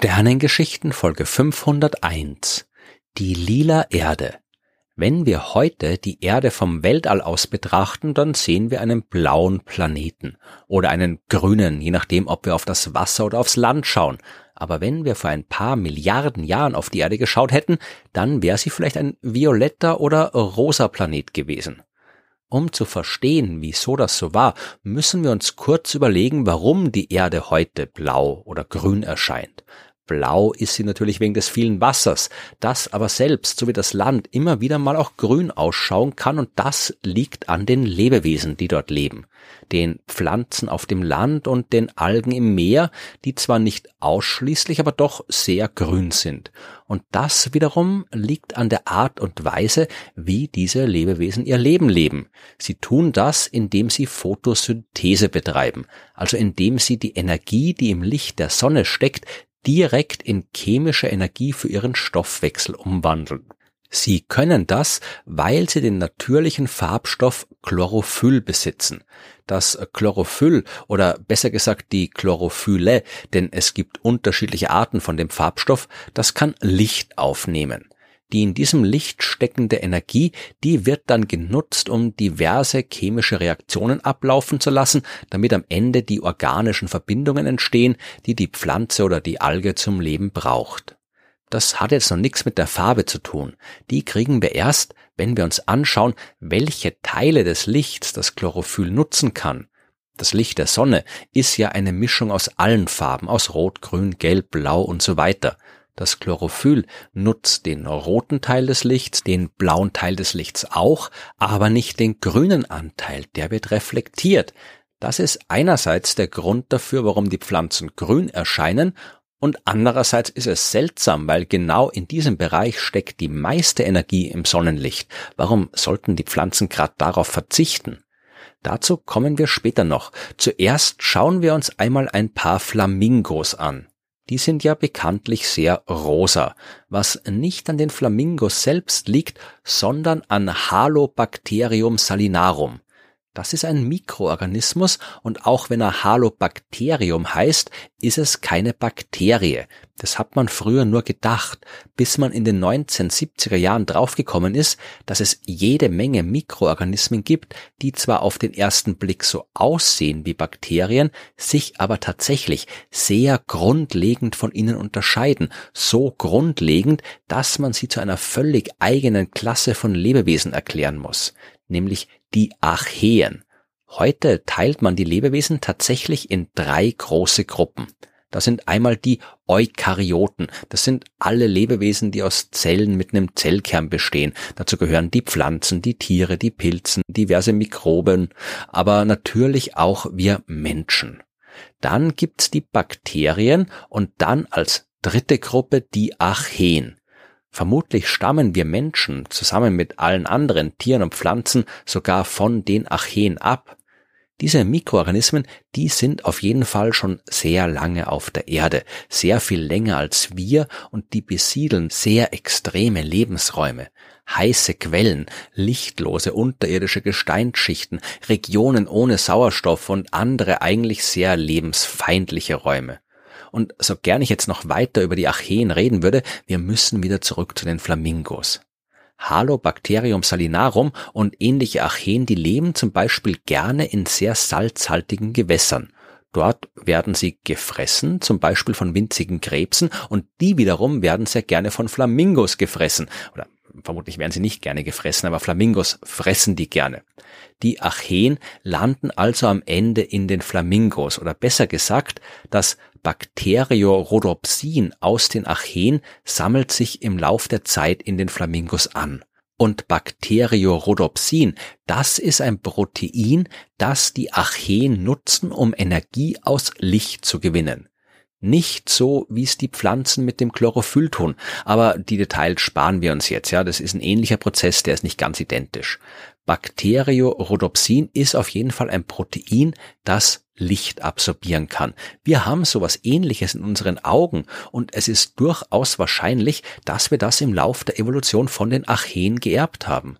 Sternengeschichten Folge 501 Die lila Erde Wenn wir heute die Erde vom Weltall aus betrachten, dann sehen wir einen blauen Planeten oder einen grünen, je nachdem, ob wir auf das Wasser oder aufs Land schauen. Aber wenn wir vor ein paar Milliarden Jahren auf die Erde geschaut hätten, dann wäre sie vielleicht ein violetter oder rosa Planet gewesen. Um zu verstehen, wieso das so war, müssen wir uns kurz überlegen, warum die Erde heute blau oder grün erscheint. Blau ist sie natürlich wegen des vielen Wassers, das aber selbst, so wie das Land, immer wieder mal auch grün ausschauen kann und das liegt an den Lebewesen, die dort leben. Den Pflanzen auf dem Land und den Algen im Meer, die zwar nicht ausschließlich, aber doch sehr grün sind. Und das wiederum liegt an der Art und Weise, wie diese Lebewesen ihr Leben leben. Sie tun das, indem sie Photosynthese betreiben, also indem sie die Energie, die im Licht der Sonne steckt, direkt in chemische Energie für ihren Stoffwechsel umwandeln. Sie können das, weil sie den natürlichen Farbstoff Chlorophyll besitzen. Das Chlorophyll oder besser gesagt die Chlorophylle, denn es gibt unterschiedliche Arten von dem Farbstoff, das kann Licht aufnehmen. Die in diesem Licht steckende Energie, die wird dann genutzt, um diverse chemische Reaktionen ablaufen zu lassen, damit am Ende die organischen Verbindungen entstehen, die die Pflanze oder die Alge zum Leben braucht. Das hat jetzt noch nichts mit der Farbe zu tun. Die kriegen wir erst, wenn wir uns anschauen, welche Teile des Lichts das Chlorophyll nutzen kann. Das Licht der Sonne ist ja eine Mischung aus allen Farben, aus Rot, Grün, Gelb, Blau und so weiter. Das Chlorophyll nutzt den roten Teil des Lichts, den blauen Teil des Lichts auch, aber nicht den grünen Anteil, der wird reflektiert. Das ist einerseits der Grund dafür, warum die Pflanzen grün erscheinen, und andererseits ist es seltsam, weil genau in diesem Bereich steckt die meiste Energie im Sonnenlicht. Warum sollten die Pflanzen gerade darauf verzichten? Dazu kommen wir später noch. Zuerst schauen wir uns einmal ein paar Flamingos an die sind ja bekanntlich sehr rosa, was nicht an den Flamingos selbst liegt, sondern an Halobacterium salinarum. Das ist ein Mikroorganismus und auch wenn er Halobakterium heißt, ist es keine Bakterie. Das hat man früher nur gedacht, bis man in den 1970er Jahren draufgekommen ist, dass es jede Menge Mikroorganismen gibt, die zwar auf den ersten Blick so aussehen wie Bakterien, sich aber tatsächlich sehr grundlegend von ihnen unterscheiden, so grundlegend, dass man sie zu einer völlig eigenen Klasse von Lebewesen erklären muss nämlich die Archeen. Heute teilt man die Lebewesen tatsächlich in drei große Gruppen. Das sind einmal die Eukaryoten. Das sind alle Lebewesen, die aus Zellen mit einem Zellkern bestehen. Dazu gehören die Pflanzen, die Tiere, die Pilzen, diverse Mikroben, aber natürlich auch wir Menschen. Dann gibt's die Bakterien und dann als dritte Gruppe die Archeen. Vermutlich stammen wir Menschen zusammen mit allen anderen Tieren und Pflanzen sogar von den Archeen ab. Diese Mikroorganismen, die sind auf jeden Fall schon sehr lange auf der Erde, sehr viel länger als wir und die besiedeln sehr extreme Lebensräume, heiße Quellen, lichtlose unterirdische Gesteinsschichten, Regionen ohne Sauerstoff und andere eigentlich sehr lebensfeindliche Räume. Und so gern ich jetzt noch weiter über die Archeen reden würde, wir müssen wieder zurück zu den Flamingos. Halobacterium salinarum und ähnliche Archeen, die leben zum Beispiel gerne in sehr salzhaltigen Gewässern. Dort werden sie gefressen, zum Beispiel von winzigen Krebsen, und die wiederum werden sehr gerne von Flamingos gefressen. Oder vermutlich werden sie nicht gerne gefressen, aber Flamingos fressen die gerne. Die Archeen landen also am Ende in den Flamingos oder besser gesagt, das Bacteriorhodopsin aus den Archeen sammelt sich im Lauf der Zeit in den Flamingos an. Und Bacteriorhodopsin, das ist ein Protein, das die Archeen nutzen, um Energie aus Licht zu gewinnen. Nicht so, wie es die Pflanzen mit dem Chlorophyll tun. Aber die Details sparen wir uns jetzt. Ja, das ist ein ähnlicher Prozess, der ist nicht ganz identisch. Bacteriorhodopsin ist auf jeden Fall ein Protein, das Licht absorbieren kann. Wir haben sowas ähnliches in unseren Augen und es ist durchaus wahrscheinlich, dass wir das im Lauf der Evolution von den Archeen geerbt haben.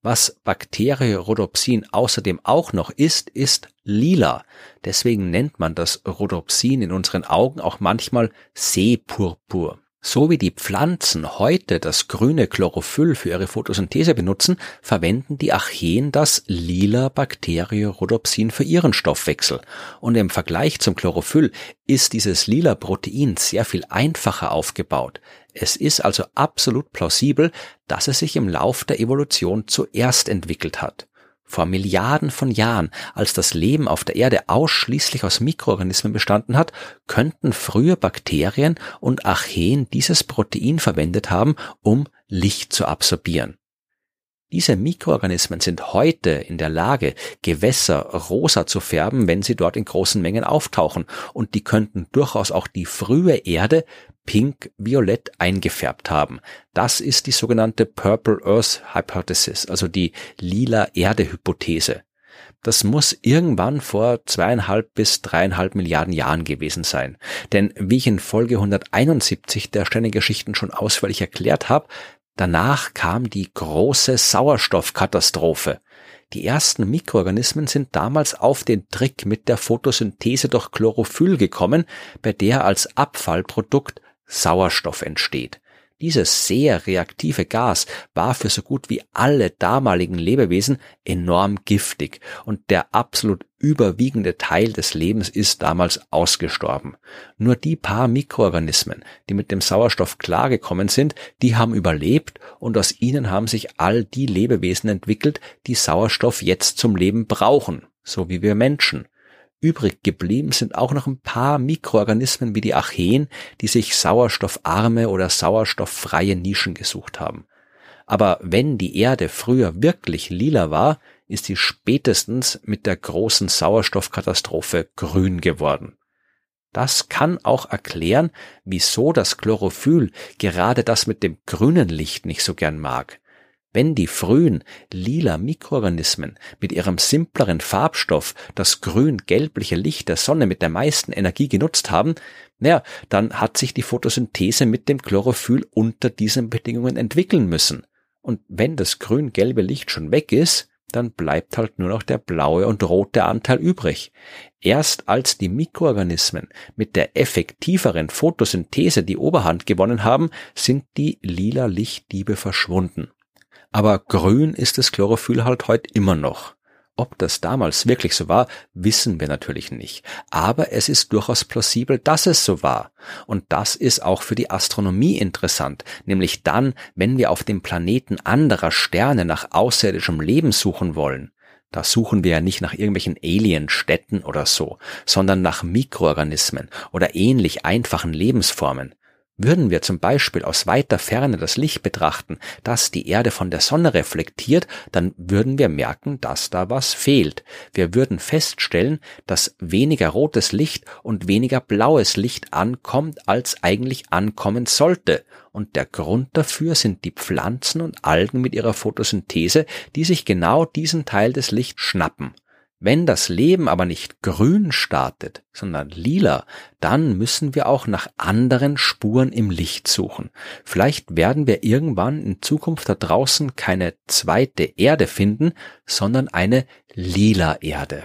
Was Bakteriorhodopsin außerdem auch noch ist, ist lila. Deswegen nennt man das Rhodopsin in unseren Augen auch manchmal Seepurpur. So wie die Pflanzen heute das grüne Chlorophyll für ihre Photosynthese benutzen, verwenden die Archeen das lila Bakteriorhodopsin für ihren Stoffwechsel. Und im Vergleich zum Chlorophyll ist dieses lila Protein sehr viel einfacher aufgebaut. Es ist also absolut plausibel, dass es sich im Lauf der Evolution zuerst entwickelt hat. Vor Milliarden von Jahren, als das Leben auf der Erde ausschließlich aus Mikroorganismen bestanden hat, könnten frühe Bakterien und Archeen dieses Protein verwendet haben, um Licht zu absorbieren. Diese Mikroorganismen sind heute in der Lage, Gewässer rosa zu färben, wenn sie dort in großen Mengen auftauchen, und die könnten durchaus auch die frühe Erde pink-violett eingefärbt haben. Das ist die sogenannte Purple Earth Hypothesis, also die lila Erde-Hypothese. Das muss irgendwann vor zweieinhalb bis dreieinhalb Milliarden Jahren gewesen sein. Denn wie ich in Folge 171 der Sternengeschichten schon ausführlich erklärt habe, Danach kam die große Sauerstoffkatastrophe. Die ersten Mikroorganismen sind damals auf den Trick mit der Photosynthese durch Chlorophyll gekommen, bei der als Abfallprodukt Sauerstoff entsteht. Dieses sehr reaktive Gas war für so gut wie alle damaligen Lebewesen enorm giftig und der absolut überwiegende Teil des Lebens ist damals ausgestorben. Nur die paar Mikroorganismen, die mit dem Sauerstoff klargekommen sind, die haben überlebt und aus ihnen haben sich all die Lebewesen entwickelt, die Sauerstoff jetzt zum Leben brauchen, so wie wir Menschen. Übrig geblieben sind auch noch ein paar Mikroorganismen wie die Archeen, die sich sauerstoffarme oder sauerstofffreie Nischen gesucht haben. Aber wenn die Erde früher wirklich lila war, ist sie spätestens mit der großen Sauerstoffkatastrophe grün geworden. Das kann auch erklären, wieso das Chlorophyll gerade das mit dem grünen Licht nicht so gern mag. Wenn die frühen lila Mikroorganismen mit ihrem simpleren Farbstoff das grün-gelbliche Licht der Sonne mit der meisten Energie genutzt haben, naja, dann hat sich die Photosynthese mit dem Chlorophyll unter diesen Bedingungen entwickeln müssen. Und wenn das grün-gelbe Licht schon weg ist, dann bleibt halt nur noch der blaue und rote Anteil übrig. Erst als die Mikroorganismen mit der effektiveren Photosynthese die Oberhand gewonnen haben, sind die lila Lichtdiebe verschwunden. Aber grün ist das Chlorophyll halt heute immer noch. Ob das damals wirklich so war, wissen wir natürlich nicht. Aber es ist durchaus plausibel, dass es so war. Und das ist auch für die Astronomie interessant, nämlich dann, wenn wir auf dem Planeten anderer Sterne nach außerirdischem Leben suchen wollen. Da suchen wir ja nicht nach irgendwelchen Alienstädten oder so, sondern nach Mikroorganismen oder ähnlich einfachen Lebensformen. Würden wir zum Beispiel aus weiter Ferne das Licht betrachten, das die Erde von der Sonne reflektiert, dann würden wir merken, dass da was fehlt. Wir würden feststellen, dass weniger rotes Licht und weniger blaues Licht ankommt, als eigentlich ankommen sollte. Und der Grund dafür sind die Pflanzen und Algen mit ihrer Photosynthese, die sich genau diesen Teil des Lichts schnappen. Wenn das Leben aber nicht grün startet, sondern lila, dann müssen wir auch nach anderen Spuren im Licht suchen. Vielleicht werden wir irgendwann in Zukunft da draußen keine zweite Erde finden, sondern eine lila Erde.